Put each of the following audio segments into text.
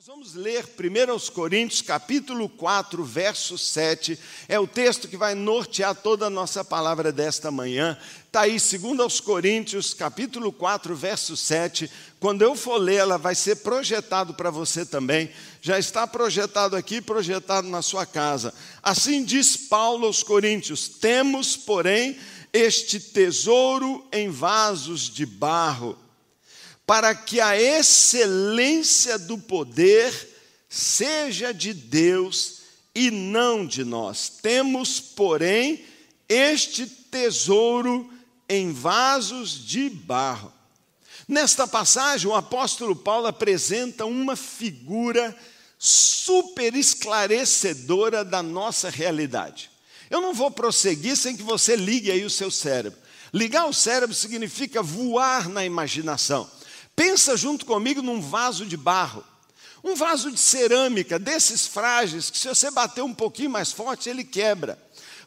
Nós vamos ler 1 Coríntios, capítulo 4, verso 7. É o texto que vai nortear toda a nossa palavra desta manhã. Está aí, 2 Coríntios, capítulo 4, verso 7. Quando eu for ler, ela vai ser projetado para você também. Já está projetado aqui, projetado na sua casa. Assim diz Paulo aos Coríntios: Temos, porém, este tesouro em vasos de barro para que a excelência do poder seja de Deus e não de nós. Temos, porém, este tesouro em vasos de barro. Nesta passagem, o apóstolo Paulo apresenta uma figura super esclarecedora da nossa realidade. Eu não vou prosseguir sem que você ligue aí o seu cérebro. Ligar o cérebro significa voar na imaginação. Pensa junto comigo num vaso de barro. Um vaso de cerâmica, desses frágeis, que se você bater um pouquinho mais forte, ele quebra.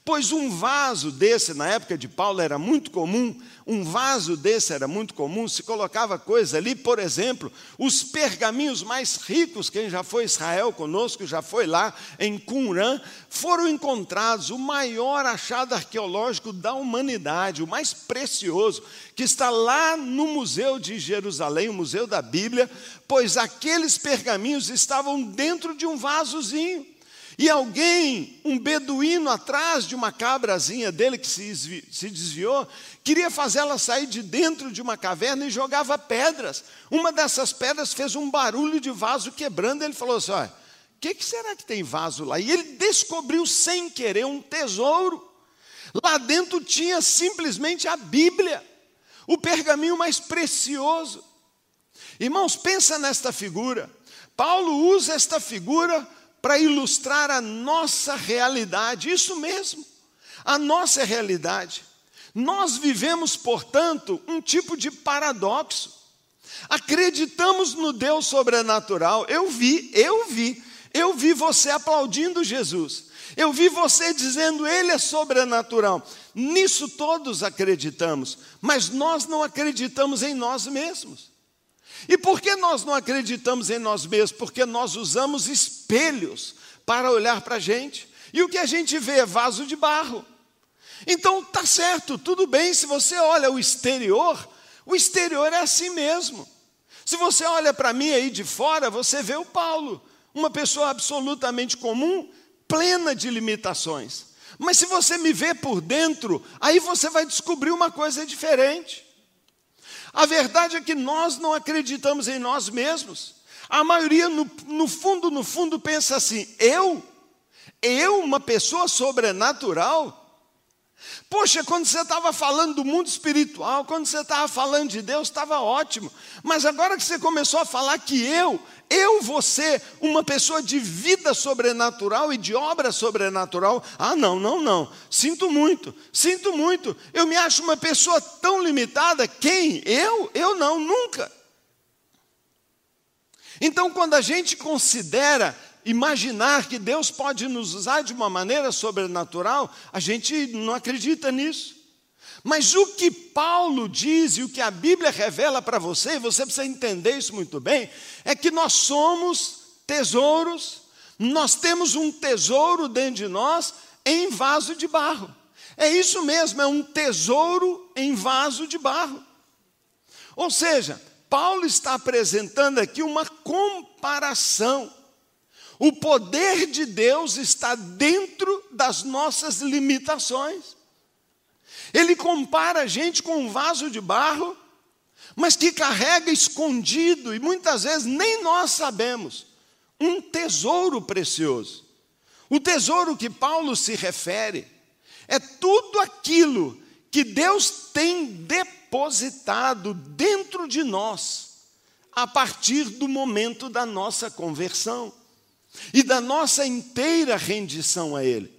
Pois um vaso desse, na época de Paulo, era muito comum, um vaso desse era muito comum, se colocava coisa ali, por exemplo, os pergaminhos mais ricos, quem já foi Israel conosco, já foi lá em Qumran, foram encontrados o maior achado arqueológico da humanidade, o mais precioso, que está lá no Museu de Jerusalém, o Museu da Bíblia, pois aqueles pergaminhos estavam dentro de um vasozinho. E alguém, um beduíno atrás de uma cabrazinha dele que se desviou, queria fazê-la sair de dentro de uma caverna e jogava pedras. Uma dessas pedras fez um barulho de vaso quebrando. Ele falou assim: olha, o que, que será que tem vaso lá? E ele descobriu sem querer um tesouro. Lá dentro tinha simplesmente a Bíblia, o pergaminho mais precioso. Irmãos, pensa nesta figura. Paulo usa esta figura para ilustrar a nossa realidade, isso mesmo, a nossa realidade. Nós vivemos, portanto, um tipo de paradoxo. Acreditamos no Deus sobrenatural. Eu vi, eu vi, eu vi você aplaudindo Jesus. Eu vi você dizendo Ele é sobrenatural. Nisso todos acreditamos, mas nós não acreditamos em nós mesmos. E por que nós não acreditamos em nós mesmos? Porque nós usamos espelhos para olhar para a gente. E o que a gente vê é vaso de barro. Então tá certo, tudo bem se você olha o exterior, o exterior é assim mesmo. Se você olha para mim aí de fora, você vê o Paulo, uma pessoa absolutamente comum, plena de limitações. Mas se você me vê por dentro, aí você vai descobrir uma coisa diferente. A verdade é que nós não acreditamos em nós mesmos. A maioria, no, no fundo, no fundo, pensa assim: eu? Eu, uma pessoa sobrenatural? Poxa, quando você estava falando do mundo espiritual, quando você estava falando de Deus, estava ótimo. Mas agora que você começou a falar que eu, eu vou ser uma pessoa de vida sobrenatural e de obra sobrenatural, ah, não, não, não. Sinto muito, sinto muito. Eu me acho uma pessoa tão limitada. Quem? Eu? Eu não, nunca. Então, quando a gente considera imaginar que Deus pode nos usar de uma maneira sobrenatural, a gente não acredita nisso. Mas o que Paulo diz e o que a Bíblia revela para você, você precisa entender isso muito bem, é que nós somos tesouros, nós temos um tesouro dentro de nós em vaso de barro. É isso mesmo, é um tesouro em vaso de barro. Ou seja, Paulo está apresentando aqui uma comparação o poder de Deus está dentro das nossas limitações. Ele compara a gente com um vaso de barro, mas que carrega escondido, e muitas vezes nem nós sabemos, um tesouro precioso. O tesouro que Paulo se refere é tudo aquilo que Deus tem depositado dentro de nós, a partir do momento da nossa conversão e da nossa inteira rendição a Ele.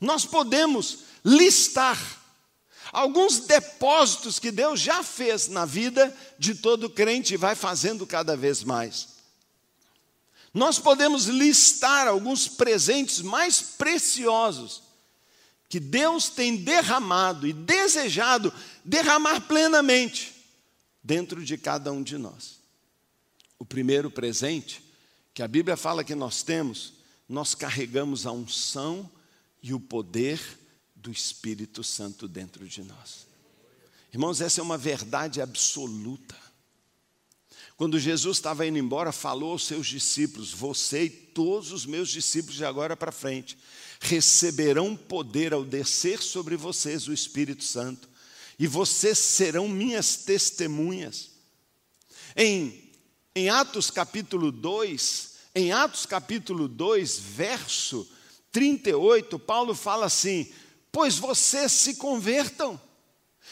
Nós podemos listar alguns depósitos que Deus já fez na vida de todo crente e vai fazendo cada vez mais. Nós podemos listar alguns presentes mais preciosos que Deus tem derramado e desejado derramar plenamente dentro de cada um de nós. O primeiro presente que a Bíblia fala que nós temos, nós carregamos a unção e o poder do Espírito Santo dentro de nós. Irmãos, essa é uma verdade absoluta. Quando Jesus estava indo embora, falou aos seus discípulos: Você e todos os meus discípulos de agora para frente receberão poder ao descer sobre vocês o Espírito Santo, e vocês serão minhas testemunhas. Em, em Atos capítulo 2, em Atos capítulo 2, verso 38, Paulo fala assim: Pois vocês se convertam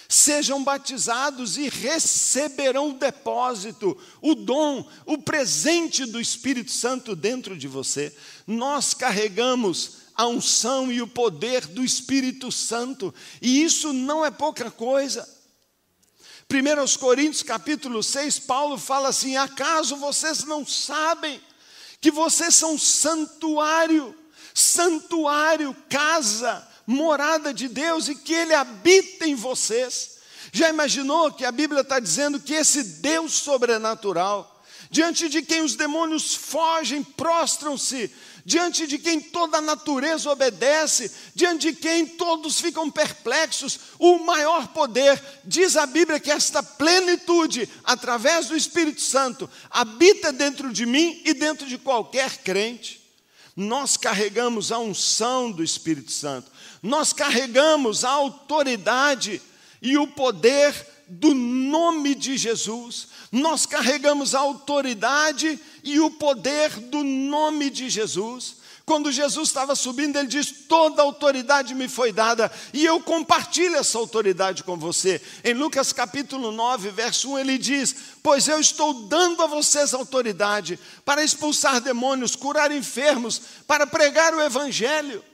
sejam batizados e receberão o depósito, o dom, o presente do Espírito Santo dentro de você. Nós carregamos a unção e o poder do Espírito Santo, e isso não é pouca coisa. 1 Coríntios capítulo 6, Paulo fala assim: acaso vocês não sabem que vocês são santuário, santuário, casa, morada de Deus e que Ele habita em vocês. Já imaginou que a Bíblia está dizendo que esse Deus sobrenatural, diante de quem os demônios fogem, prostram-se, diante de quem toda a natureza obedece, diante de quem todos ficam perplexos, o maior poder, diz a Bíblia que esta plenitude, através do Espírito Santo, habita dentro de mim e dentro de qualquer crente. Nós carregamos a unção do Espírito Santo nós carregamos a autoridade e o poder do nome de Jesus, nós carregamos a autoridade e o poder do nome de Jesus. Quando Jesus estava subindo, ele diz: Toda autoridade me foi dada, e eu compartilho essa autoridade com você. Em Lucas capítulo 9, verso 1, ele diz: Pois eu estou dando a vocês autoridade para expulsar demônios, curar enfermos, para pregar o evangelho.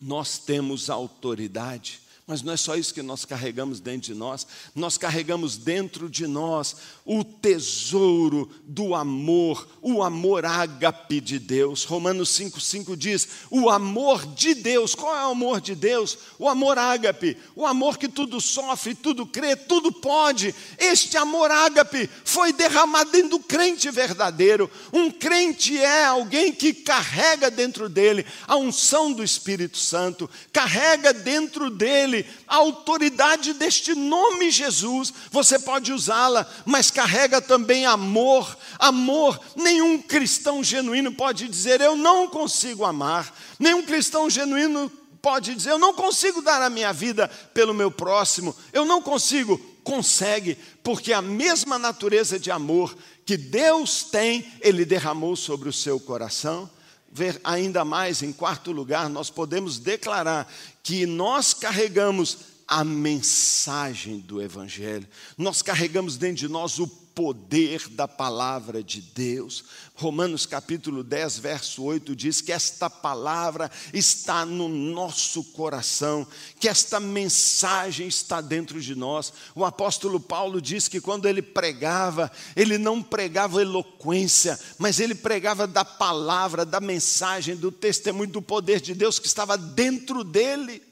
Nós temos autoridade mas não é só isso que nós carregamos dentro de nós, nós carregamos dentro de nós o tesouro do amor, o amor ágape de Deus. Romanos 5,5 diz: o amor de Deus. Qual é o amor de Deus? O amor ágape, o amor que tudo sofre, tudo crê, tudo pode. Este amor ágape foi derramado dentro do crente verdadeiro. Um crente é alguém que carrega dentro dele a unção do Espírito Santo, carrega dentro dele a autoridade deste nome Jesus, você pode usá-la, mas carrega também amor. Amor, nenhum cristão genuíno pode dizer eu não consigo amar. Nenhum cristão genuíno pode dizer eu não consigo dar a minha vida pelo meu próximo. Eu não consigo. Consegue, porque a mesma natureza de amor que Deus tem, Ele derramou sobre o seu coração ver ainda mais, em quarto lugar, nós podemos declarar que nós carregamos a mensagem do Evangelho, nós carregamos dentro de nós o poder da palavra de Deus. Romanos capítulo 10, verso 8 diz que esta palavra está no nosso coração, que esta mensagem está dentro de nós. O apóstolo Paulo diz que quando ele pregava, ele não pregava eloquência, mas ele pregava da palavra, da mensagem, do testemunho do poder de Deus que estava dentro dele.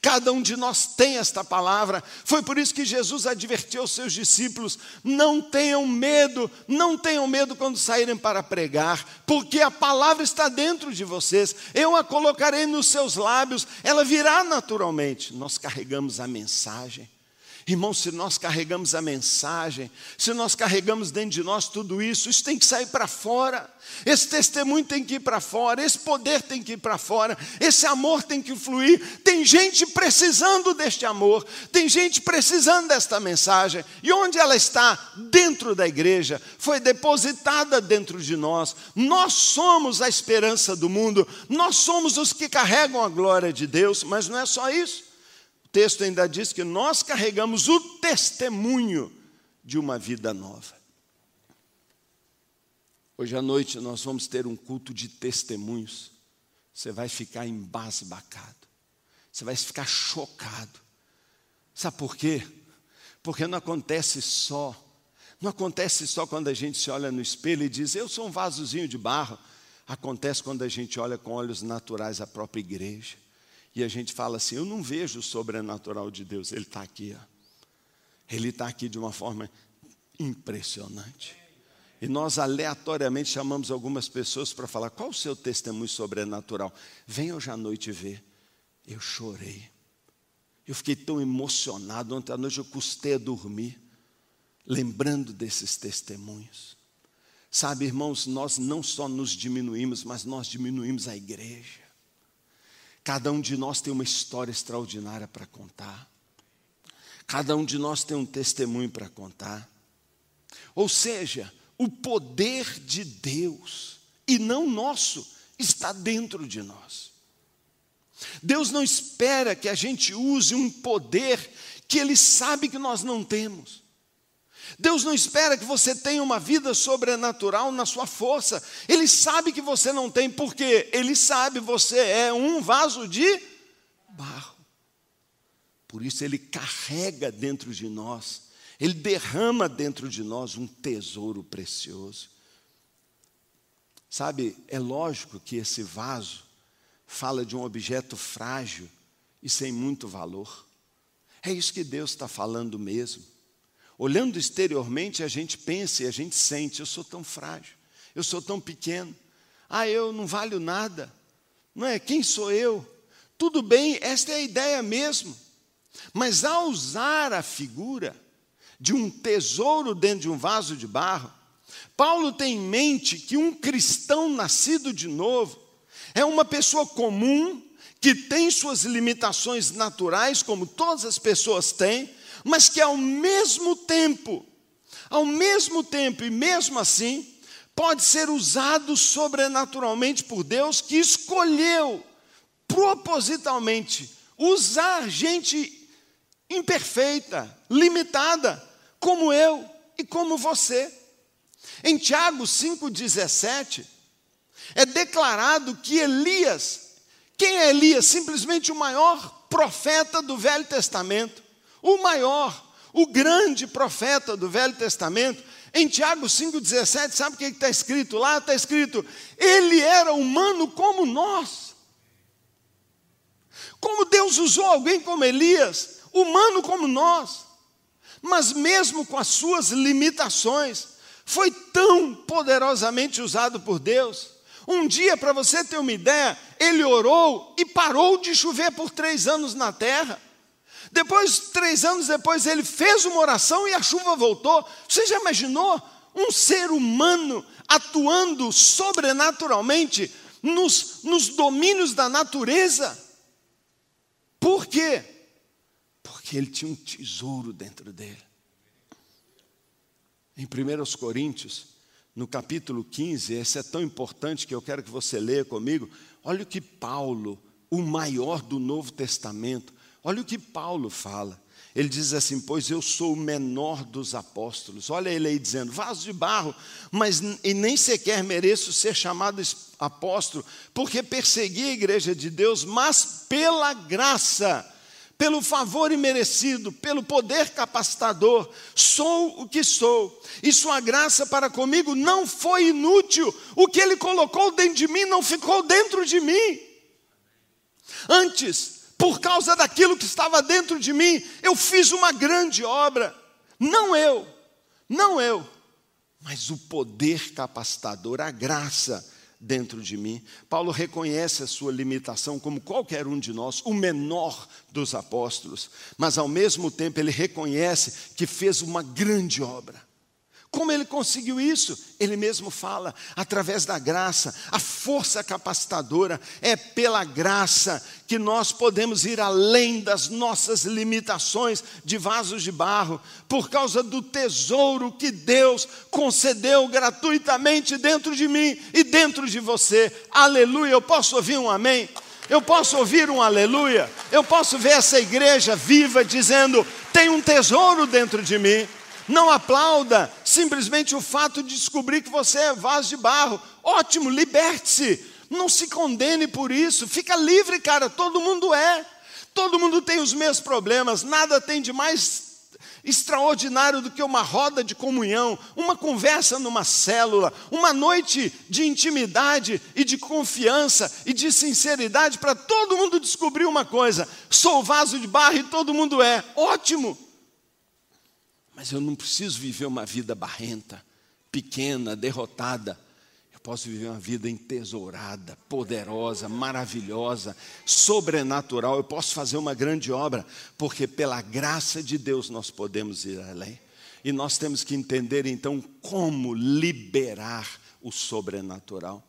Cada um de nós tem esta palavra. Foi por isso que Jesus advertiu aos seus discípulos: não tenham medo, não tenham medo quando saírem para pregar, porque a palavra está dentro de vocês. Eu a colocarei nos seus lábios, ela virá naturalmente. Nós carregamos a mensagem. Irmãos, se nós carregamos a mensagem, se nós carregamos dentro de nós tudo isso, isso tem que sair para fora. Esse testemunho tem que ir para fora, esse poder tem que ir para fora, esse amor tem que fluir. Tem gente precisando deste amor, tem gente precisando desta mensagem. E onde ela está? Dentro da igreja, foi depositada dentro de nós. Nós somos a esperança do mundo, nós somos os que carregam a glória de Deus, mas não é só isso texto ainda diz que nós carregamos o testemunho de uma vida nova. Hoje à noite nós vamos ter um culto de testemunhos. Você vai ficar embasbacado. Você vai ficar chocado. Sabe por quê? Porque não acontece só. Não acontece só quando a gente se olha no espelho e diz, eu sou um vasozinho de barro. Acontece quando a gente olha com olhos naturais a própria igreja e a gente fala assim: eu não vejo o sobrenatural de Deus, Ele está aqui. Ó. Ele está aqui de uma forma impressionante. E nós aleatoriamente chamamos algumas pessoas para falar: qual o seu testemunho sobrenatural? Venha hoje à noite ver. Eu chorei. Eu fiquei tão emocionado. Ontem à noite eu custei a dormir, lembrando desses testemunhos. Sabe, irmãos, nós não só nos diminuímos, mas nós diminuímos a igreja. Cada um de nós tem uma história extraordinária para contar. Cada um de nós tem um testemunho para contar. Ou seja, o poder de Deus, e não nosso, está dentro de nós. Deus não espera que a gente use um poder que Ele sabe que nós não temos. Deus não espera que você tenha uma vida sobrenatural na sua força. Ele sabe que você não tem, porque Ele sabe você é um vaso de barro. Por isso Ele carrega dentro de nós ele derrama dentro de nós um tesouro precioso. Sabe, é lógico que esse vaso fala de um objeto frágil e sem muito valor. É isso que Deus está falando mesmo. Olhando exteriormente, a gente pensa e a gente sente: eu sou tão frágil, eu sou tão pequeno, ah, eu não valho nada, não é? Quem sou eu? Tudo bem, esta é a ideia mesmo. Mas ao usar a figura, de um tesouro dentro de um vaso de barro, Paulo tem em mente que um cristão nascido de novo é uma pessoa comum, que tem suas limitações naturais, como todas as pessoas têm, mas que ao mesmo tempo, ao mesmo tempo e mesmo assim, pode ser usado sobrenaturalmente por Deus, que escolheu propositalmente usar gente imperfeita, limitada, como eu e como você. Em Tiago 5,17, é declarado que Elias, quem é Elias? Simplesmente o maior profeta do Velho Testamento, o maior, o grande profeta do Velho Testamento. Em Tiago 5,17, sabe o que está escrito lá? Está escrito: Ele era humano como nós. Como Deus usou alguém como Elias, humano como nós mas mesmo com as suas limitações, foi tão poderosamente usado por Deus. Um dia, para você ter uma ideia, ele orou e parou de chover por três anos na terra. Depois, três anos depois, ele fez uma oração e a chuva voltou. Você já imaginou um ser humano atuando sobrenaturalmente nos, nos domínios da natureza? Por quê? Porque ele tinha um tesouro dentro dele. Em 1 Coríntios, no capítulo 15, esse é tão importante que eu quero que você leia comigo. Olha o que Paulo, o maior do Novo Testamento, olha o que Paulo fala. Ele diz assim: Pois eu sou o menor dos apóstolos. Olha ele aí dizendo: vaso de barro, mas e nem sequer mereço ser chamado apóstolo, porque persegui a igreja de Deus, mas pela graça pelo favor imerecido, pelo poder capacitador, sou o que sou, e Sua graça para comigo não foi inútil, o que Ele colocou dentro de mim não ficou dentro de mim. Antes, por causa daquilo que estava dentro de mim, eu fiz uma grande obra, não eu, não eu, mas o poder capacitador, a graça dentro de mim. Paulo reconhece a sua limitação, como qualquer um de nós, o menor dos apóstolos, mas ao mesmo tempo ele reconhece que fez uma grande obra. Como ele conseguiu isso? Ele mesmo fala, através da graça, a força capacitadora, é pela graça que nós podemos ir além das nossas limitações de vasos de barro, por causa do tesouro que Deus concedeu gratuitamente dentro de mim e dentro de você. Aleluia! Eu posso ouvir um amém? Eu posso ouvir um aleluia? Eu posso ver essa igreja viva dizendo: tem um tesouro dentro de mim. Não aplauda simplesmente o fato de descobrir que você é vaso de barro. Ótimo, liberte-se. Não se condene por isso. Fica livre, cara. Todo mundo é. Todo mundo tem os mesmos problemas. Nada tem de mais extraordinário do que uma roda de comunhão, uma conversa numa célula, uma noite de intimidade e de confiança e de sinceridade para todo mundo descobrir uma coisa: sou vaso de barro e todo mundo é. Ótimo! Mas eu não preciso viver uma vida barrenta. pequena, derrotada, eu posso viver uma vida entesourada, poderosa, maravilhosa, sobrenatural. Eu posso fazer uma grande obra, porque pela graça de Deus nós podemos ir além. E nós temos que entender então como liberar o sobrenatural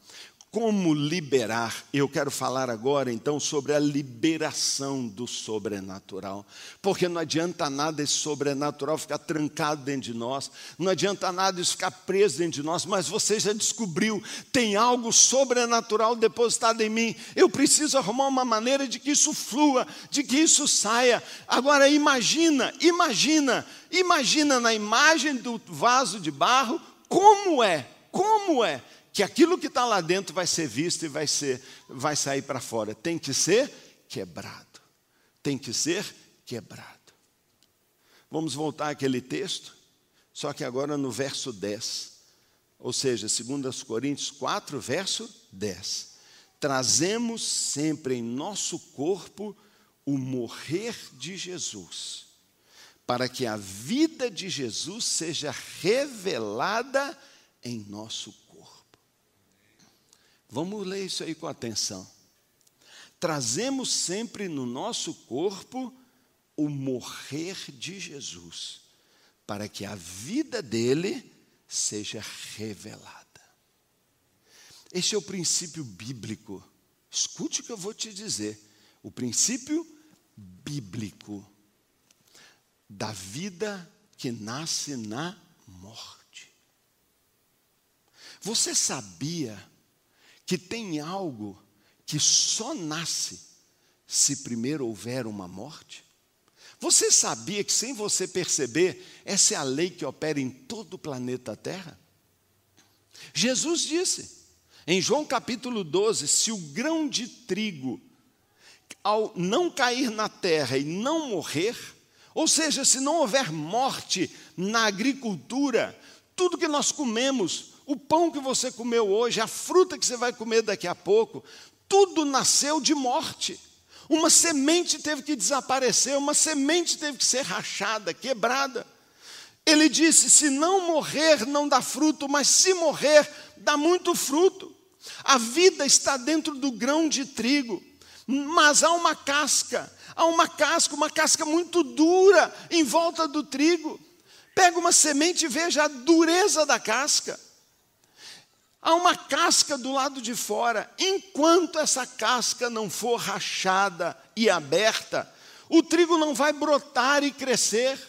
como liberar. Eu quero falar agora então sobre a liberação do sobrenatural. Porque não adianta nada esse sobrenatural ficar trancado dentro de nós, não adianta nada isso ficar preso dentro de nós, mas você já descobriu, tem algo sobrenatural depositado em mim. Eu preciso arrumar uma maneira de que isso flua, de que isso saia. Agora imagina, imagina, imagina na imagem do vaso de barro como é, como é que aquilo que está lá dentro vai ser visto e vai, ser, vai sair para fora. Tem que ser quebrado. Tem que ser quebrado. Vamos voltar àquele texto, só que agora no verso 10. Ou seja, 2 Coríntios 4, verso 10. Trazemos sempre em nosso corpo o morrer de Jesus, para que a vida de Jesus seja revelada em nosso corpo. Vamos ler isso aí com atenção. Trazemos sempre no nosso corpo o morrer de Jesus, para que a vida dele seja revelada. Este é o princípio bíblico. Escute o que eu vou te dizer. O princípio bíblico da vida que nasce na morte. Você sabia que tem algo que só nasce se primeiro houver uma morte? Você sabia que, sem você perceber, essa é a lei que opera em todo o planeta Terra? Jesus disse, em João capítulo 12: se o grão de trigo, ao não cair na terra e não morrer, ou seja, se não houver morte na agricultura, tudo que nós comemos, o pão que você comeu hoje, a fruta que você vai comer daqui a pouco, tudo nasceu de morte. Uma semente teve que desaparecer, uma semente teve que ser rachada, quebrada. Ele disse: se não morrer, não dá fruto, mas se morrer, dá muito fruto. A vida está dentro do grão de trigo, mas há uma casca, há uma casca, uma casca muito dura em volta do trigo. Pega uma semente e veja a dureza da casca. Há uma casca do lado de fora. Enquanto essa casca não for rachada e aberta, o trigo não vai brotar e crescer.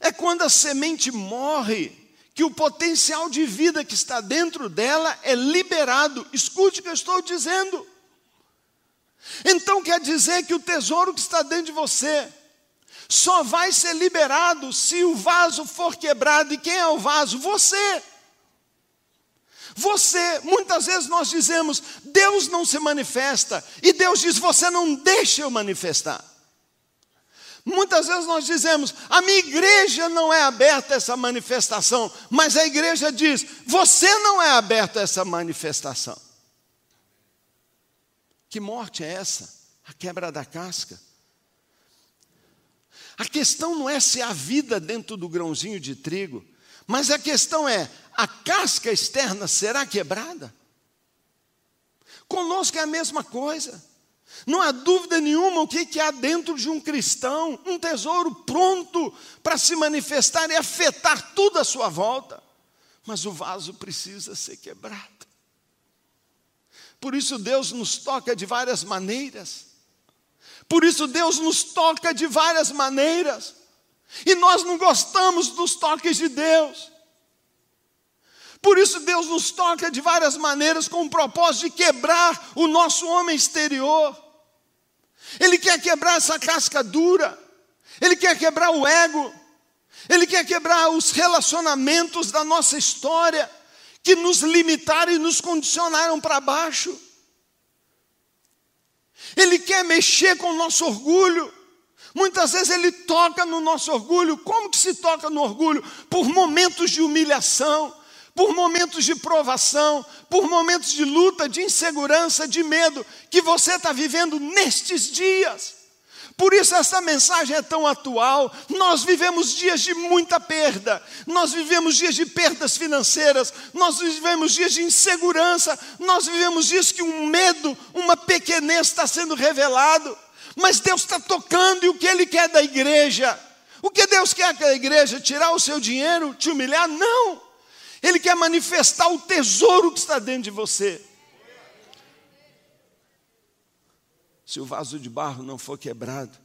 É quando a semente morre que o potencial de vida que está dentro dela é liberado. Escute o que eu estou dizendo. Então quer dizer que o tesouro que está dentro de você só vai ser liberado se o vaso for quebrado. E quem é o vaso? Você. Você, muitas vezes nós dizemos, Deus não se manifesta, e Deus diz, você não deixa eu manifestar. Muitas vezes nós dizemos, a minha igreja não é aberta a essa manifestação, mas a igreja diz, você não é aberto a essa manifestação. Que morte é essa? A quebra da casca. A questão não é se há vida dentro do grãozinho de trigo, mas a questão é: a casca externa será quebrada? Conosco é a mesma coisa. Não há dúvida nenhuma o que, que há dentro de um cristão, um tesouro pronto para se manifestar e afetar tudo à sua volta. Mas o vaso precisa ser quebrado. Por isso Deus nos toca de várias maneiras. Por isso Deus nos toca de várias maneiras. E nós não gostamos dos toques de Deus. Por isso Deus nos toca de várias maneiras com o propósito de quebrar o nosso homem exterior. Ele quer quebrar essa casca dura. Ele quer quebrar o ego. Ele quer quebrar os relacionamentos da nossa história que nos limitaram e nos condicionaram para baixo. Ele quer mexer com o nosso orgulho. Muitas vezes ele toca no nosso orgulho. Como que se toca no orgulho? Por momentos de humilhação, por momentos de provação, por momentos de luta, de insegurança, de medo que você está vivendo nestes dias. Por isso essa mensagem é tão atual. Nós vivemos dias de muita perda, nós vivemos dias de perdas financeiras, nós vivemos dias de insegurança, nós vivemos dias que um medo, uma pequenez está sendo revelado. Mas Deus está tocando e o que Ele quer da igreja? O que Deus quer da igreja? Tirar o seu dinheiro, te humilhar? Não! Ele quer manifestar o tesouro que está dentro de você. Se o vaso de barro não for quebrado,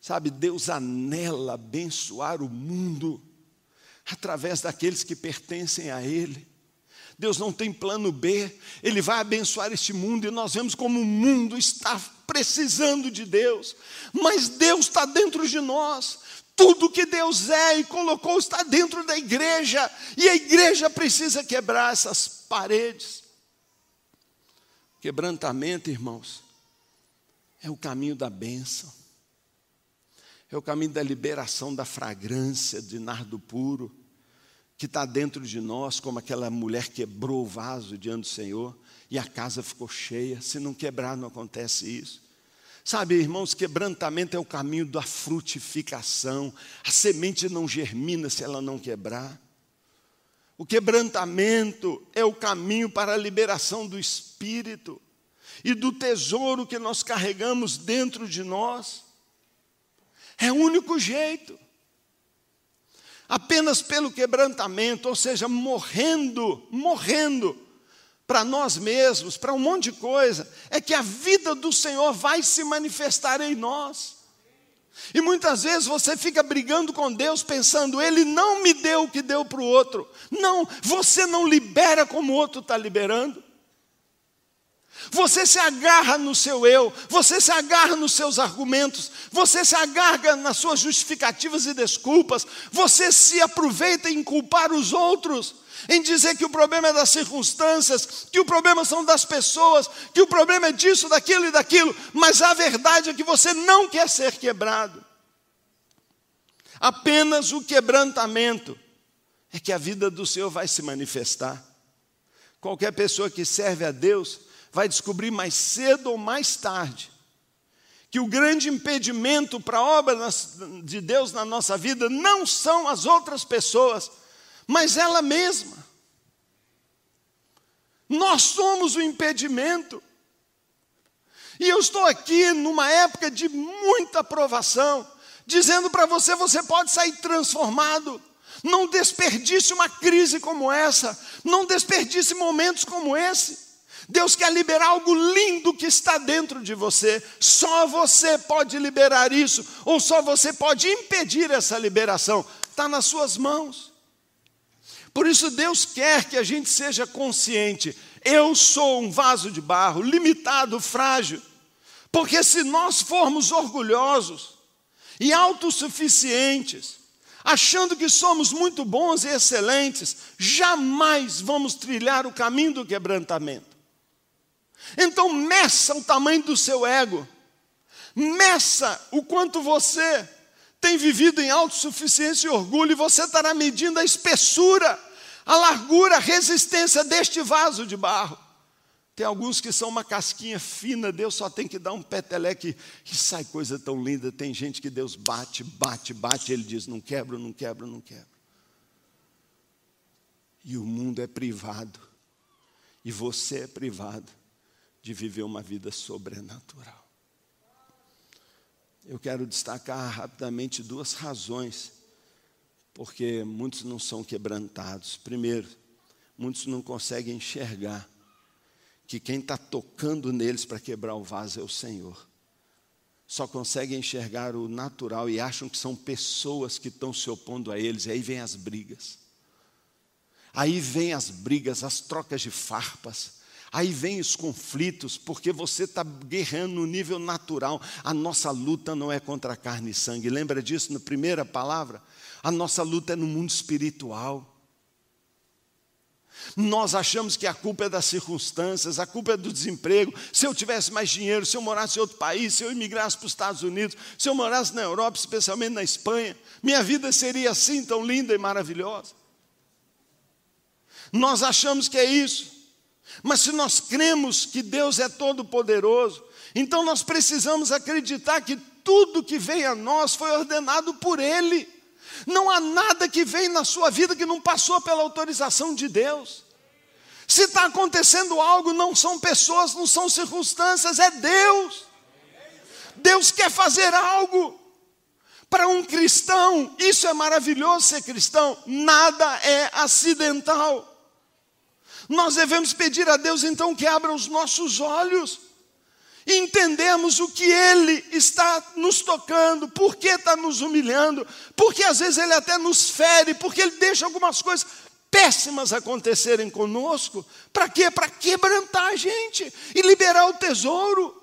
sabe, Deus anela abençoar o mundo através daqueles que pertencem a Ele. Deus não tem plano B, Ele vai abençoar este mundo e nós vemos como o mundo está precisando de Deus, mas Deus está dentro de nós, tudo que Deus é e colocou está dentro da igreja, e a igreja precisa quebrar essas paredes. Quebrantamento, irmãos, é o caminho da bênção, é o caminho da liberação da fragrância de nardo puro, que está dentro de nós, como aquela mulher quebrou o vaso diante do Senhor, e a casa ficou cheia. Se não quebrar, não acontece isso. Sabe, irmãos, quebrantamento é o caminho da frutificação. A semente não germina se ela não quebrar. O quebrantamento é o caminho para a liberação do espírito e do tesouro que nós carregamos dentro de nós. É o único jeito. Apenas pelo quebrantamento, ou seja, morrendo, morrendo para nós mesmos, para um monte de coisa, é que a vida do Senhor vai se manifestar em nós. E muitas vezes você fica brigando com Deus, pensando, Ele não me deu o que deu para o outro. Não, você não libera como o outro está liberando. Você se agarra no seu eu, você se agarra nos seus argumentos, você se agarra nas suas justificativas e desculpas, você se aproveita em culpar os outros em dizer que o problema é das circunstâncias, que o problema são das pessoas, que o problema é disso, daquilo e daquilo, mas a verdade é que você não quer ser quebrado. Apenas o quebrantamento é que a vida do Senhor vai se manifestar. Qualquer pessoa que serve a Deus vai descobrir mais cedo ou mais tarde que o grande impedimento para a obra de Deus na nossa vida não são as outras pessoas, mas ela mesma. Nós somos o impedimento. E eu estou aqui numa época de muita provação, dizendo para você: você pode sair transformado. Não desperdice uma crise como essa, não desperdice momentos como esse. Deus quer liberar algo lindo que está dentro de você. Só você pode liberar isso, ou só você pode impedir essa liberação. Está nas suas mãos. Por isso, Deus quer que a gente seja consciente. Eu sou um vaso de barro, limitado, frágil. Porque se nós formos orgulhosos e autossuficientes, achando que somos muito bons e excelentes, jamais vamos trilhar o caminho do quebrantamento. Então, meça o tamanho do seu ego, meça o quanto você tem vivido em autossuficiência e orgulho, e você estará medindo a espessura a largura, a resistência deste vaso de barro. Tem alguns que são uma casquinha fina, Deus só tem que dar um peteleque e sai coisa tão linda. Tem gente que Deus bate, bate, bate, ele diz: não quebro, não quebro, não quebro. E o mundo é privado, e você é privado de viver uma vida sobrenatural. Eu quero destacar rapidamente duas razões porque muitos não são quebrantados. Primeiro, muitos não conseguem enxergar que quem está tocando neles para quebrar o vaso é o Senhor. Só conseguem enxergar o natural e acham que são pessoas que estão se opondo a eles, e aí vem as brigas. Aí vem as brigas, as trocas de farpas. Aí vem os conflitos, porque você está guerreando no nível natural. A nossa luta não é contra carne e sangue. Lembra disso na primeira palavra? A nossa luta é no mundo espiritual. Nós achamos que a culpa é das circunstâncias, a culpa é do desemprego. Se eu tivesse mais dinheiro, se eu morasse em outro país, se eu imigrasse para os Estados Unidos, se eu morasse na Europa, especialmente na Espanha, minha vida seria assim tão linda e maravilhosa. Nós achamos que é isso, mas se nós cremos que Deus é todo-poderoso, Então nós precisamos acreditar que tudo que vem a nós foi ordenado por Ele. Não há nada que vem na sua vida que não passou pela autorização de Deus. Se está acontecendo algo, não são pessoas, não são circunstâncias, é Deus. Deus quer fazer algo. Para um cristão, isso é maravilhoso ser cristão, nada é acidental. Nós devemos pedir a Deus então que abra os nossos olhos entendemos o que Ele está nos tocando, por que está nos humilhando, porque às vezes Ele até nos fere, porque Ele deixa algumas coisas péssimas acontecerem conosco. Para quê? Para quebrantar a gente e liberar o tesouro.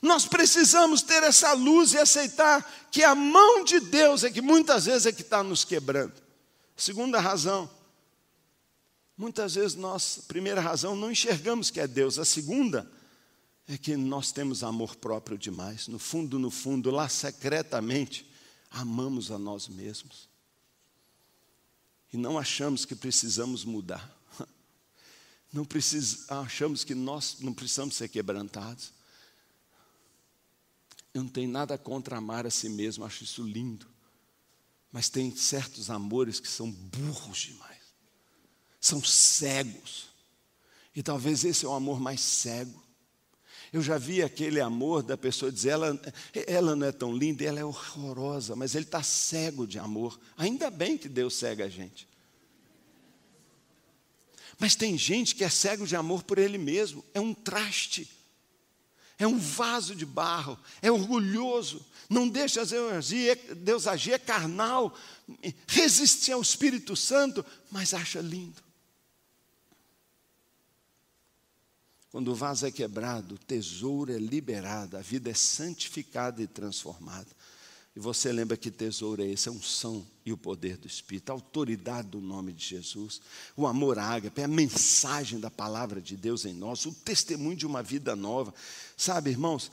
Nós precisamos ter essa luz e aceitar que a mão de Deus é que muitas vezes é que está nos quebrando. Segunda razão, muitas vezes nós, primeira razão, não enxergamos que é Deus. A segunda é que nós temos amor próprio demais. No fundo, no fundo, lá secretamente, amamos a nós mesmos. E não achamos que precisamos mudar. Não precis, achamos que nós não precisamos ser quebrantados. Eu não tenho nada contra amar a si mesmo, acho isso lindo. Mas tem certos amores que são burros demais, são cegos. E talvez esse é o amor mais cego. Eu já vi aquele amor da pessoa dizer, ela, ela não é tão linda, ela é horrorosa, mas ele está cego de amor. Ainda bem que Deus cega a gente. Mas tem gente que é cego de amor por ele mesmo, é um traste é um vaso de barro, é orgulhoso, não deixa Deus agir, é, carnal, resiste ao Espírito Santo, mas acha lindo. Quando o vaso é quebrado, o tesouro é liberado, a vida é santificada e transformada. E você lembra que tesouro é esse? É a unção e o poder do Espírito, a autoridade do nome de Jesus, o amor ágape, a mensagem da palavra de Deus em nós, o testemunho de uma vida nova. Sabe, irmãos,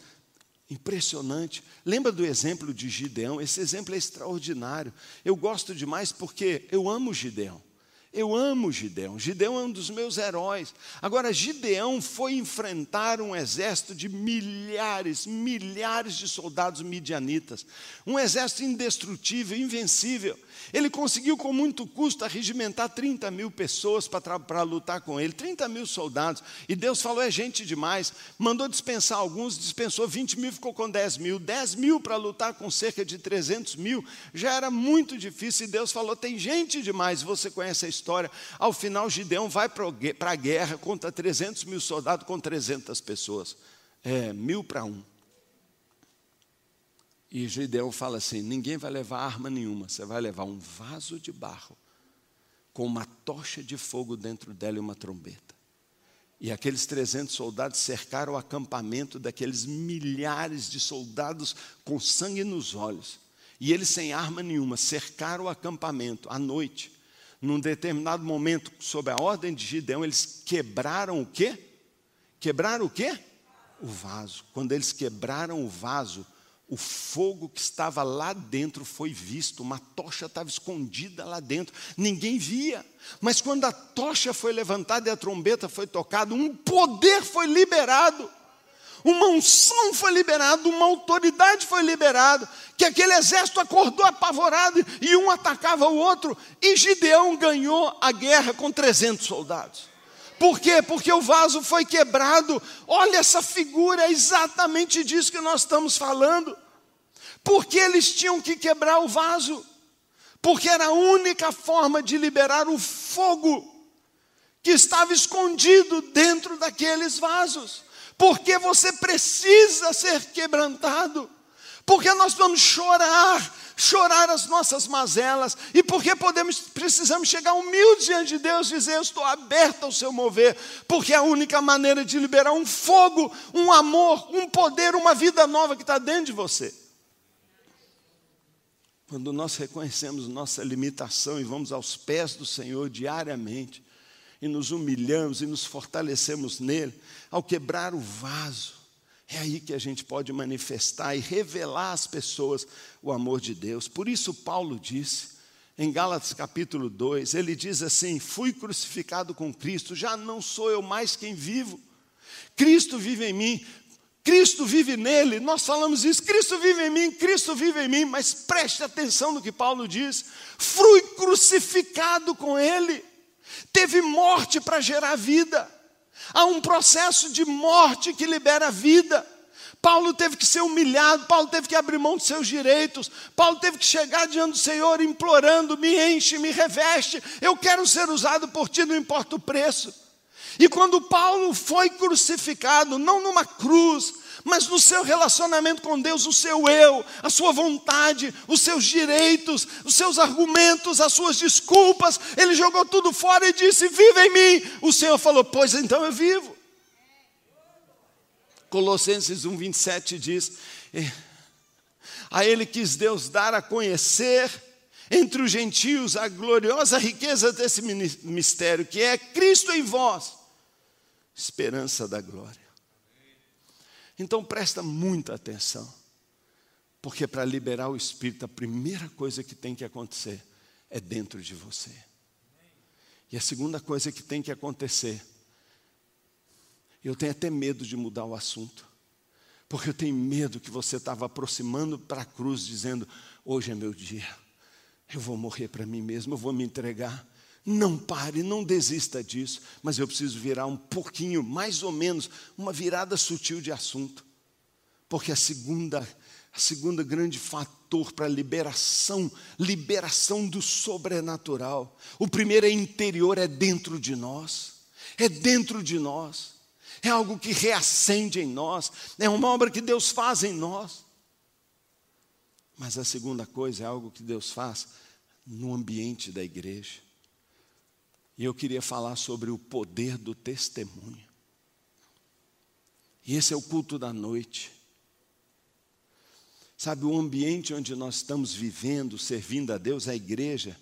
impressionante. Lembra do exemplo de Gideão? Esse exemplo é extraordinário. Eu gosto demais porque eu amo Gideão. Eu amo Gideão. Gideão é um dos meus heróis. Agora, Gideão foi enfrentar um exército de milhares, milhares de soldados midianitas. Um exército indestrutível, invencível. Ele conseguiu, com muito custo, arregimentar 30 mil pessoas para lutar com ele, 30 mil soldados. E Deus falou: é gente demais. Mandou dispensar alguns, dispensou 20 mil, ficou com 10 mil. 10 mil para lutar com cerca de 300 mil já era muito difícil. E Deus falou: tem gente demais. Você conhece a história. Ao final, Gideão vai para a guerra contra 300 mil soldados com 300 pessoas. É, mil para um. E Gideão fala assim: ninguém vai levar arma nenhuma, você vai levar um vaso de barro com uma tocha de fogo dentro dela e uma trombeta. E aqueles 300 soldados cercaram o acampamento daqueles milhares de soldados com sangue nos olhos. E eles sem arma nenhuma cercaram o acampamento à noite. Num determinado momento, sob a ordem de Gideão, eles quebraram o quê? Quebraram o quê? O vaso. Quando eles quebraram o vaso, o fogo que estava lá dentro foi visto, uma tocha estava escondida lá dentro, ninguém via. Mas quando a tocha foi levantada e a trombeta foi tocada, um poder foi liberado, uma unção foi liberada, uma autoridade foi liberada, que aquele exército acordou apavorado e um atacava o outro, e Gideão ganhou a guerra com 300 soldados. Por quê? Porque o vaso foi quebrado. Olha essa figura, é exatamente disso que nós estamos falando. Porque eles tinham que quebrar o vaso, porque era a única forma de liberar o fogo que estava escondido dentro daqueles vasos. Porque você precisa ser quebrantado, porque nós vamos chorar, chorar as nossas mazelas, e porque podemos, precisamos chegar humildes diante de Deus e dizer: Eu estou aberto ao seu mover, porque é a única maneira de liberar um fogo, um amor, um poder, uma vida nova que está dentro de você. Quando nós reconhecemos nossa limitação e vamos aos pés do Senhor diariamente, e nos humilhamos e nos fortalecemos nele, ao quebrar o vaso, é aí que a gente pode manifestar e revelar às pessoas o amor de Deus. Por isso, Paulo disse, em Gálatas capítulo 2, ele diz assim: Fui crucificado com Cristo, já não sou eu mais quem vivo, Cristo vive em mim. Cristo vive nele, nós falamos isso, Cristo vive em mim, Cristo vive em mim, mas preste atenção no que Paulo diz: fui crucificado com ele, teve morte para gerar vida, há um processo de morte que libera vida. Paulo teve que ser humilhado, Paulo teve que abrir mão de seus direitos, Paulo teve que chegar diante do Senhor implorando: me enche, me reveste, eu quero ser usado por ti, não importa o preço. E quando Paulo foi crucificado, não numa cruz, mas no seu relacionamento com Deus, o seu eu, a sua vontade, os seus direitos, os seus argumentos, as suas desculpas, ele jogou tudo fora e disse: Viva em mim. O Senhor falou: Pois então eu vivo. Colossenses 1, 27 diz: A ele quis Deus dar a conhecer entre os gentios a gloriosa riqueza desse mistério, que é Cristo em vós esperança da glória. Então presta muita atenção, porque para liberar o Espírito, a primeira coisa que tem que acontecer é dentro de você. E a segunda coisa que tem que acontecer, eu tenho até medo de mudar o assunto, porque eu tenho medo que você estava aproximando para a cruz, dizendo: hoje é meu dia, eu vou morrer para mim mesmo, eu vou me entregar. Não pare, não desista disso, mas eu preciso virar um pouquinho, mais ou menos, uma virada sutil de assunto. Porque a segunda, a segunda grande fator para liberação, liberação do sobrenatural. O primeiro é interior, é dentro de nós. É dentro de nós. É algo que reacende em nós, é uma obra que Deus faz em nós. Mas a segunda coisa é algo que Deus faz no ambiente da igreja. E eu queria falar sobre o poder do testemunho. E esse é o culto da noite. Sabe, o ambiente onde nós estamos vivendo, servindo a Deus, a igreja,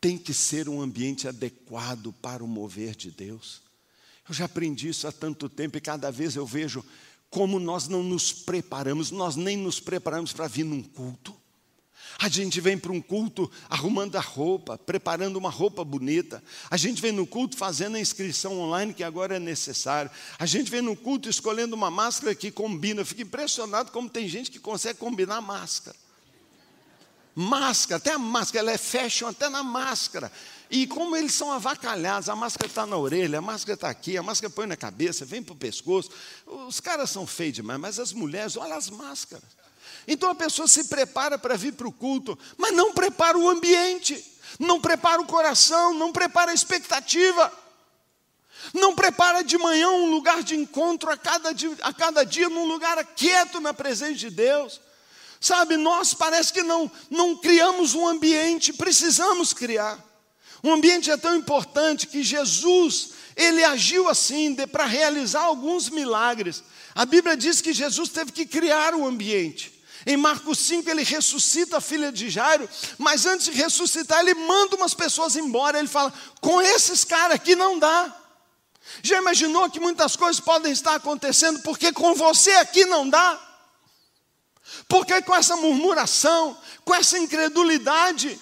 tem que ser um ambiente adequado para o mover de Deus. Eu já aprendi isso há tanto tempo e cada vez eu vejo como nós não nos preparamos, nós nem nos preparamos para vir num culto. A gente vem para um culto arrumando a roupa, preparando uma roupa bonita. A gente vem no culto fazendo a inscrição online, que agora é necessário. A gente vem no culto escolhendo uma máscara que combina. Eu fico impressionado como tem gente que consegue combinar máscara. Máscara, até a máscara, ela é fashion até na máscara. E como eles são avacalhados, a máscara está na orelha, a máscara está aqui, a máscara põe na cabeça, vem para o pescoço. Os caras são feios demais, mas as mulheres, olha as máscaras. Então a pessoa se prepara para vir para o culto, mas não prepara o ambiente, não prepara o coração, não prepara a expectativa, não prepara de manhã um lugar de encontro a cada dia, a cada dia num lugar quieto na presença de Deus. Sabe, nós parece que não, não criamos um ambiente, precisamos criar. Um ambiente é tão importante que Jesus, ele agiu assim para realizar alguns milagres. A Bíblia diz que Jesus teve que criar o ambiente. Em Marcos 5, ele ressuscita a filha de Jairo, mas antes de ressuscitar, ele manda umas pessoas embora. Ele fala: com esses caras aqui não dá. Já imaginou que muitas coisas podem estar acontecendo porque com você aqui não dá? Porque com essa murmuração, com essa incredulidade,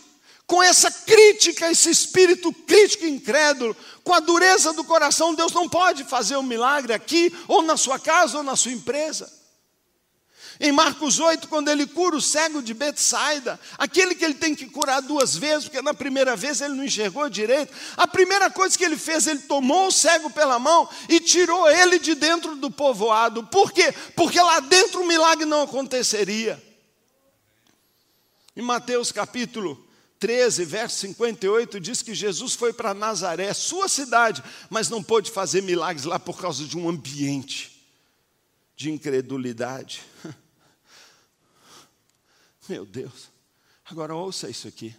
com essa crítica, esse espírito crítico e incrédulo, com a dureza do coração, Deus não pode fazer um milagre aqui, ou na sua casa, ou na sua empresa. Em Marcos 8, quando ele cura o cego de Betsaida, aquele que ele tem que curar duas vezes, porque na primeira vez ele não enxergou direito, a primeira coisa que ele fez, ele tomou o cego pela mão e tirou ele de dentro do povoado. Por quê? Porque lá dentro o milagre não aconteceria. Em Mateus capítulo 13, verso 58, diz que Jesus foi para Nazaré, sua cidade, mas não pôde fazer milagres lá por causa de um ambiente de incredulidade. Meu Deus. Agora ouça isso aqui.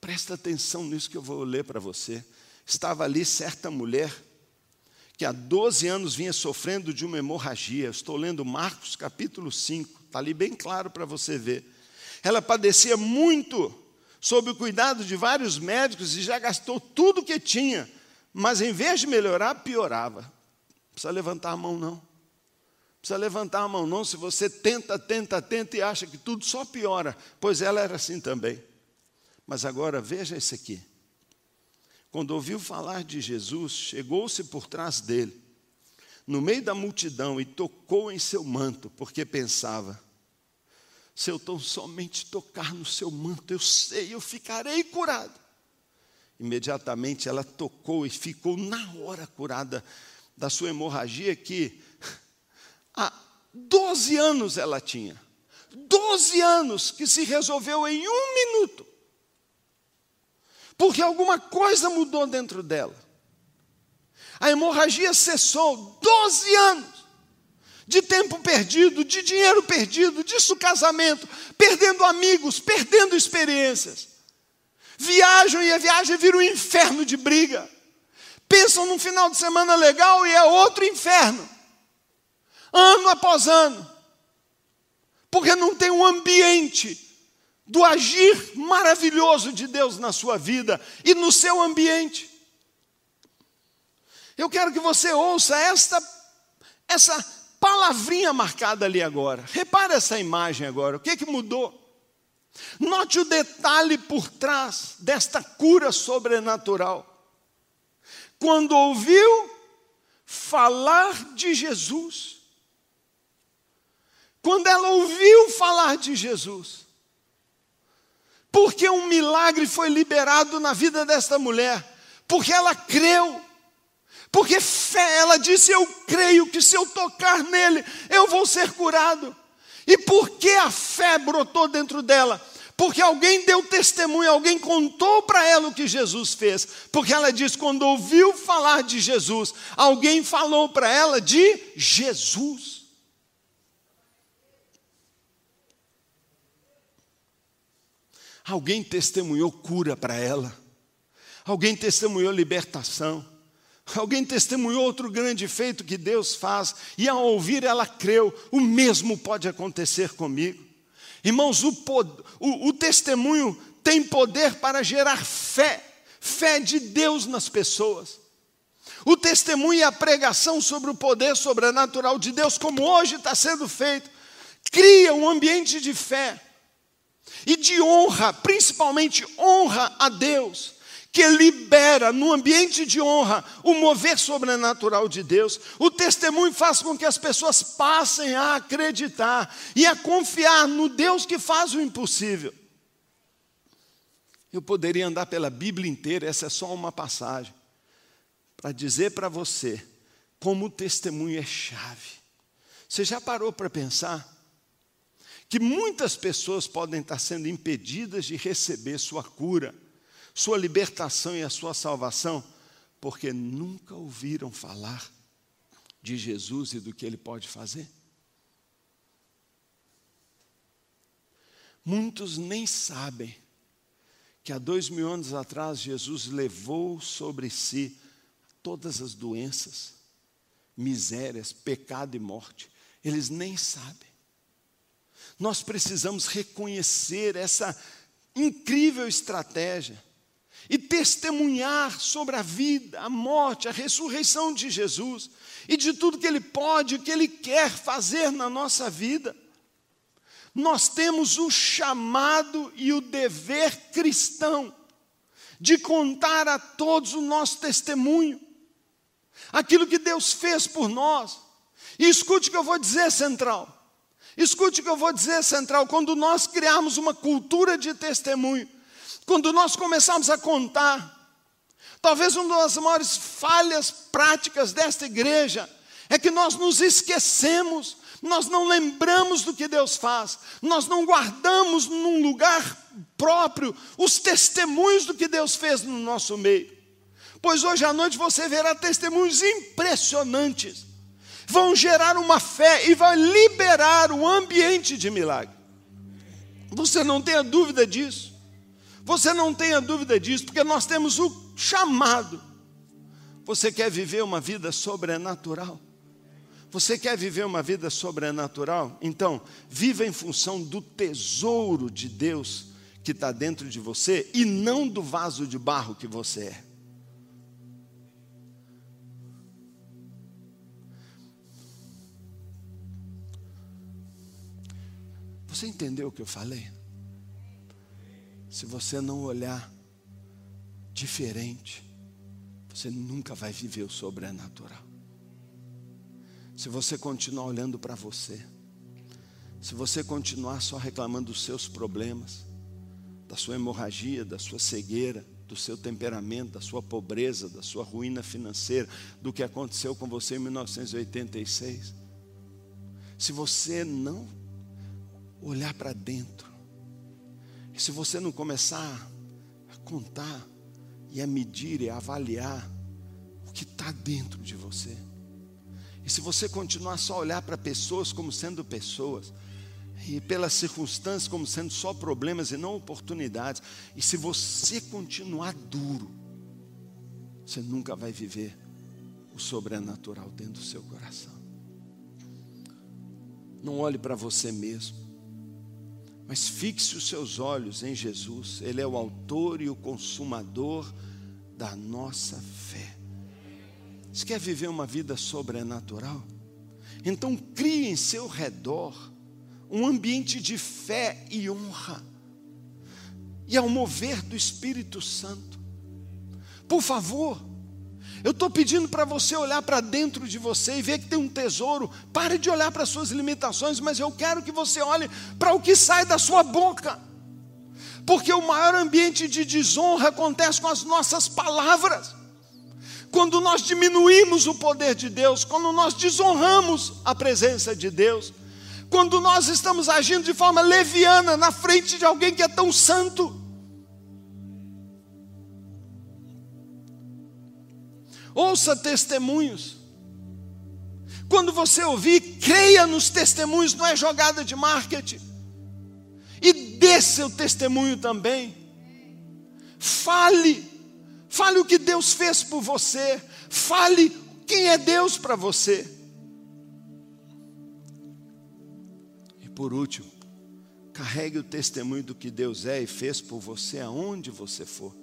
Presta atenção nisso que eu vou ler para você. Estava ali certa mulher que há 12 anos vinha sofrendo de uma hemorragia. Estou lendo Marcos capítulo 5, está ali bem claro para você ver. Ela padecia muito sob o cuidado de vários médicos e já gastou tudo que tinha, mas em vez de melhorar, piorava. Não precisa levantar a mão, não precisa levantar a mão, não. Se você tenta, tenta, tenta e acha que tudo só piora, pois ela era assim também. Mas agora veja esse aqui. Quando ouviu falar de Jesus, chegou-se por trás dele, no meio da multidão e tocou em seu manto, porque pensava: se eu tão somente tocar no seu manto, eu sei, eu ficarei curado. Imediatamente ela tocou e ficou na hora curada da sua hemorragia, que há 12 anos ela tinha. 12 anos que se resolveu em um minuto. Porque alguma coisa mudou dentro dela. A hemorragia cessou 12 anos de tempo perdido, de dinheiro perdido, de casamento, perdendo amigos, perdendo experiências. Viajam e a viagem vira um inferno de briga. Pensam num final de semana legal e é outro inferno. Ano após ano. Porque não tem um ambiente do agir maravilhoso de Deus na sua vida e no seu ambiente. Eu quero que você ouça esta essa palavrinha marcada ali agora. Repare essa imagem agora. O que, que mudou? Note o detalhe por trás desta cura sobrenatural. Quando ouviu falar de Jesus, quando ela ouviu falar de Jesus, porque um milagre foi liberado na vida desta mulher, porque ela creu, porque fé, ela disse: Eu creio que se eu tocar nele, eu vou ser curado. E por que a fé brotou dentro dela? Porque alguém deu testemunho, alguém contou para ela o que Jesus fez. Porque ela diz: quando ouviu falar de Jesus, alguém falou para ela de Jesus. Alguém testemunhou cura para ela. Alguém testemunhou libertação. Alguém testemunhou outro grande feito que Deus faz, e ao ouvir ela creu, o mesmo pode acontecer comigo. Irmãos, o, o, o testemunho tem poder para gerar fé, fé de Deus nas pessoas. O testemunho e a pregação sobre o poder sobrenatural de Deus, como hoje está sendo feito, cria um ambiente de fé e de honra, principalmente honra a Deus que libera no ambiente de honra o mover sobrenatural de Deus. O testemunho faz com que as pessoas passem a acreditar e a confiar no Deus que faz o impossível. Eu poderia andar pela Bíblia inteira, essa é só uma passagem, para dizer para você como o testemunho é chave. Você já parou para pensar que muitas pessoas podem estar sendo impedidas de receber sua cura? sua libertação e a sua salvação, porque nunca ouviram falar de Jesus e do que ele pode fazer. Muitos nem sabem que há dois mil anos atrás Jesus levou sobre si todas as doenças, misérias, pecado e morte. Eles nem sabem. Nós precisamos reconhecer essa incrível estratégia e testemunhar sobre a vida, a morte, a ressurreição de Jesus e de tudo que Ele pode, o que Ele quer fazer na nossa vida. Nós temos o chamado e o dever cristão de contar a todos o nosso testemunho, aquilo que Deus fez por nós. E escute o que eu vou dizer, Central. Escute o que eu vou dizer, Central. Quando nós criarmos uma cultura de testemunho, quando nós começamos a contar, talvez uma das maiores falhas práticas desta igreja é que nós nos esquecemos, nós não lembramos do que Deus faz, nós não guardamos num lugar próprio os testemunhos do que Deus fez no nosso meio. Pois hoje à noite você verá testemunhos impressionantes, vão gerar uma fé e vai liberar o ambiente de milagre. Você não tenha dúvida disso. Você não tenha dúvida disso, porque nós temos o chamado. Você quer viver uma vida sobrenatural? Você quer viver uma vida sobrenatural? Então, viva em função do tesouro de Deus que está dentro de você e não do vaso de barro que você é. Você entendeu o que eu falei? se você não olhar diferente, você nunca vai viver o sobrenatural. se você continuar olhando para você, se você continuar só reclamando dos seus problemas, da sua hemorragia, da sua cegueira, do seu temperamento, da sua pobreza, da sua ruína financeira, do que aconteceu com você em 1986. Se você não olhar para dentro, e se você não começar a contar e a medir e a avaliar o que está dentro de você, e se você continuar só a olhar para pessoas como sendo pessoas, e pelas circunstâncias como sendo só problemas e não oportunidades. E se você continuar duro, você nunca vai viver o sobrenatural dentro do seu coração. Não olhe para você mesmo, mas fixe os seus olhos em Jesus. Ele é o autor e o consumador da nossa fé. Você quer viver uma vida sobrenatural? Então crie em seu redor um ambiente de fé e honra, e ao mover do Espírito Santo. Por favor, eu estou pedindo para você olhar para dentro de você e ver que tem um tesouro. Pare de olhar para as suas limitações, mas eu quero que você olhe para o que sai da sua boca. Porque o maior ambiente de desonra acontece com as nossas palavras. Quando nós diminuímos o poder de Deus, quando nós desonramos a presença de Deus quando nós estamos agindo de forma leviana na frente de alguém que é tão santo. Ouça testemunhos. Quando você ouvir, creia nos testemunhos, não é jogada de marketing. E dê seu testemunho também. Fale, fale o que Deus fez por você, fale quem é Deus para você. por último, carregue o testemunho do que Deus é e fez por você aonde você for.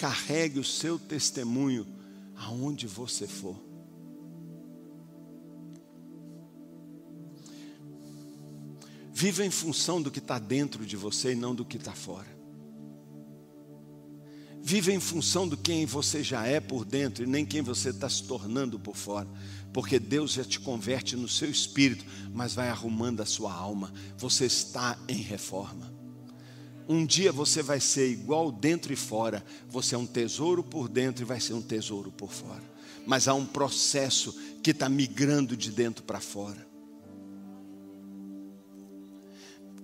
Carregue o seu testemunho aonde você for. Viva em função do que está dentro de você e não do que está fora. Viva em função do quem você já é por dentro e nem quem você está se tornando por fora porque Deus já te converte no seu espírito, mas vai arrumando a sua alma. Você está em reforma. Um dia você vai ser igual dentro e fora. Você é um tesouro por dentro e vai ser um tesouro por fora. Mas há um processo que está migrando de dentro para fora.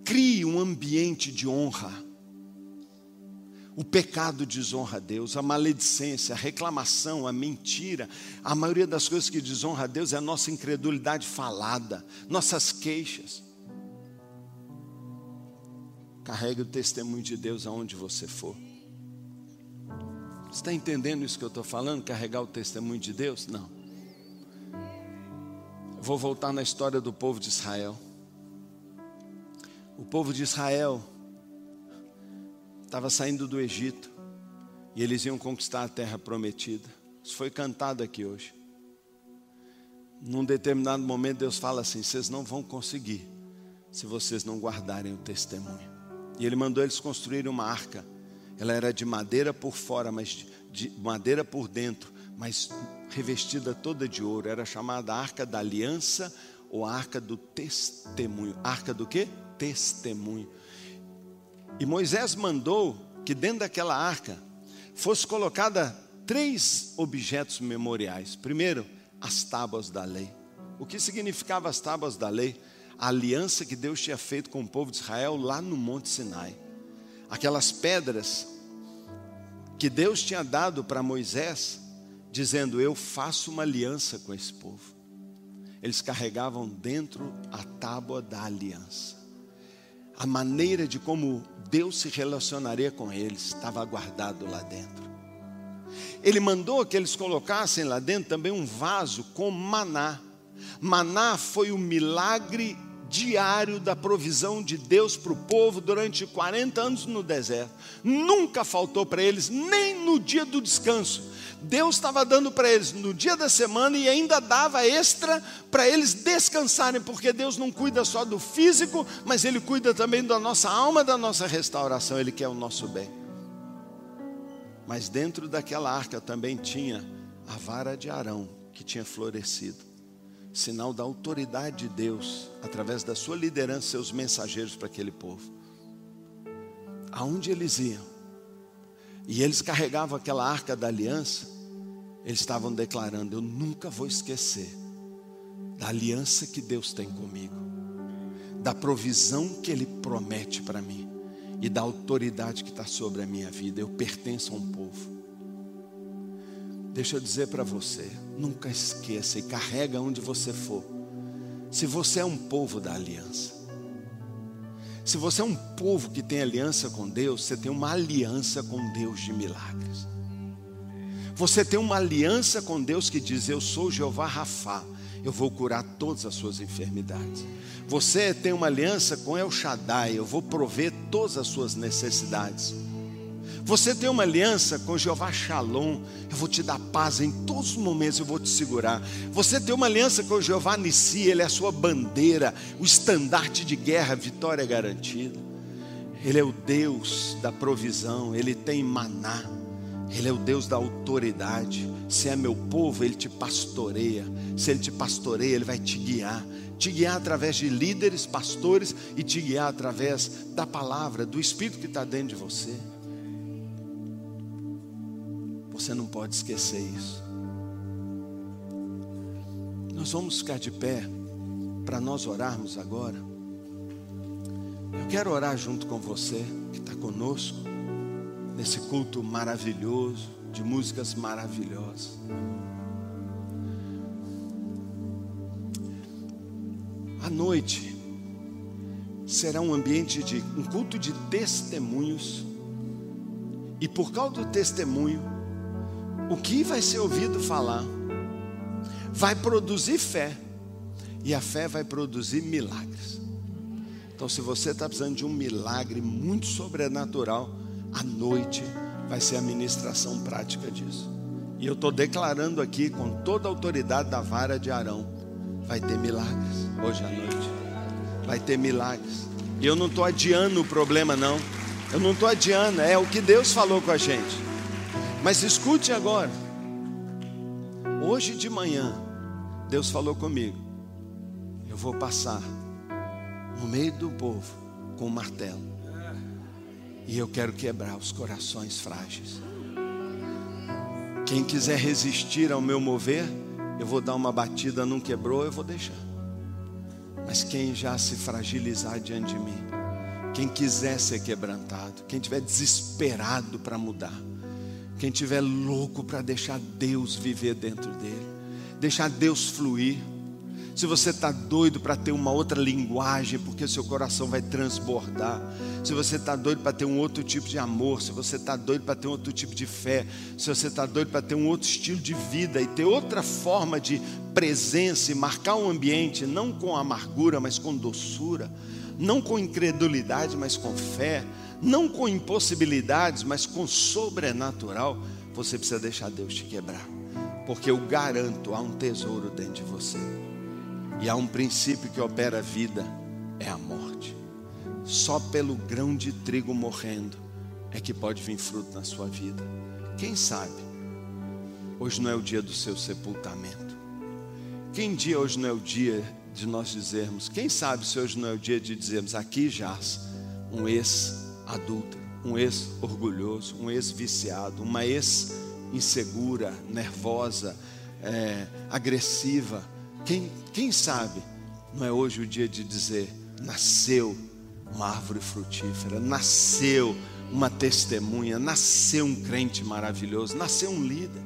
Crie um ambiente de honra o pecado desonra a Deus, a maledicência, a reclamação, a mentira, a maioria das coisas que desonra a Deus é a nossa incredulidade falada, nossas queixas. Carregue o testemunho de Deus aonde você for. Está entendendo isso que eu estou falando? Carregar o testemunho de Deus? Não. vou voltar na história do povo de Israel. O povo de Israel estava saindo do Egito e eles iam conquistar a terra prometida. Isso foi cantado aqui hoje. Num determinado momento, Deus fala assim: vocês não vão conseguir se vocês não guardarem o testemunho. E Ele mandou eles construírem uma arca. Ela era de madeira por fora, mas de madeira por dentro, mas revestida toda de ouro. Era chamada Arca da Aliança ou Arca do Testemunho. Arca do que? Testemunho. E Moisés mandou que dentro daquela arca fosse colocada três objetos memoriais. Primeiro, as tábuas da lei. O que significava as tábuas da lei? A aliança que Deus tinha feito com o povo de Israel lá no Monte Sinai. Aquelas pedras que Deus tinha dado para Moisés, dizendo: Eu faço uma aliança com esse povo. Eles carregavam dentro a tábua da aliança. A maneira de como Deus se relacionaria com eles, estava guardado lá dentro. Ele mandou que eles colocassem lá dentro também um vaso com maná. Maná foi o milagre diário da provisão de Deus para o povo durante 40 anos no deserto. Nunca faltou para eles, nem no dia do descanso. Deus estava dando para eles no dia da semana e ainda dava extra para eles descansarem, porque Deus não cuida só do físico, mas Ele cuida também da nossa alma, da nossa restauração, Ele quer o nosso bem. Mas dentro daquela arca também tinha a vara de Arão, que tinha florescido sinal da autoridade de Deus, através da sua liderança, seus mensageiros para aquele povo. Aonde eles iam, e eles carregavam aquela arca da aliança, eles estavam declarando: Eu nunca vou esquecer da aliança que Deus tem comigo, da provisão que Ele promete para mim e da autoridade que está sobre a minha vida. Eu pertenço a um povo. Deixa eu dizer para você, nunca esqueça e carrega onde você for. Se você é um povo da aliança, se você é um povo que tem aliança com Deus, você tem uma aliança com Deus de milagres. Você tem uma aliança com Deus que diz: Eu sou Jeová Rafá, eu vou curar todas as suas enfermidades. Você tem uma aliança com El Shaddai, eu vou prover todas as suas necessidades. Você tem uma aliança com Jeová Shalom, eu vou te dar paz em todos os momentos, eu vou te segurar. Você tem uma aliança com Jeová Nissi, ele é a sua bandeira, o estandarte de guerra, vitória garantida. Ele é o Deus da provisão, ele tem maná. Ele é o Deus da autoridade. Se é meu povo, Ele te pastoreia. Se Ele te pastoreia, Ele vai te guiar. Te guiar através de líderes, pastores e te guiar através da palavra, do Espírito que está dentro de você. Você não pode esquecer isso. Nós vamos ficar de pé para nós orarmos agora. Eu quero orar junto com você que está conosco nesse culto maravilhoso, de músicas maravilhosas. À noite será um ambiente de um culto de testemunhos. E por causa do testemunho, o que vai ser ouvido falar vai produzir fé, e a fé vai produzir milagres. Então, se você está precisando de um milagre muito sobrenatural, à noite vai ser a ministração prática disso. E eu estou declarando aqui com toda a autoridade da vara de Arão: vai ter milagres hoje à noite. Vai ter milagres. E eu não estou adiando o problema, não. Eu não estou adiando, é o que Deus falou com a gente. Mas escute agora. Hoje de manhã, Deus falou comigo. Eu vou passar no meio do povo com um martelo. E eu quero quebrar os corações frágeis. Quem quiser resistir ao meu mover, eu vou dar uma batida, não quebrou, eu vou deixar. Mas quem já se fragilizar diante de mim, quem quiser ser quebrantado, quem tiver desesperado para mudar, quem tiver louco para deixar Deus viver dentro dele, deixar Deus fluir. Se você está doido para ter uma outra linguagem, porque seu coração vai transbordar. Se você está doido para ter um outro tipo de amor, se você está doido para ter um outro tipo de fé, se você está doido para ter um outro estilo de vida e ter outra forma de presença e marcar um ambiente, não com amargura, mas com doçura, não com incredulidade, mas com fé não com impossibilidades, mas com sobrenatural, você precisa deixar Deus te quebrar. Porque eu garanto, há um tesouro dentro de você. E há um princípio que opera a vida, é a morte. Só pelo grão de trigo morrendo é que pode vir fruto na sua vida. Quem sabe? Hoje não é o dia do seu sepultamento. Quem dia hoje não é o dia de nós dizermos, quem sabe se hoje não é o dia de dizermos aqui jaz um ex adúltero, um ex-orgulhoso, um ex-viciado, uma ex-insegura, nervosa, é, agressiva. Quem, quem sabe não é hoje o dia de dizer: nasceu uma árvore frutífera, nasceu uma testemunha, nasceu um crente maravilhoso, nasceu um líder.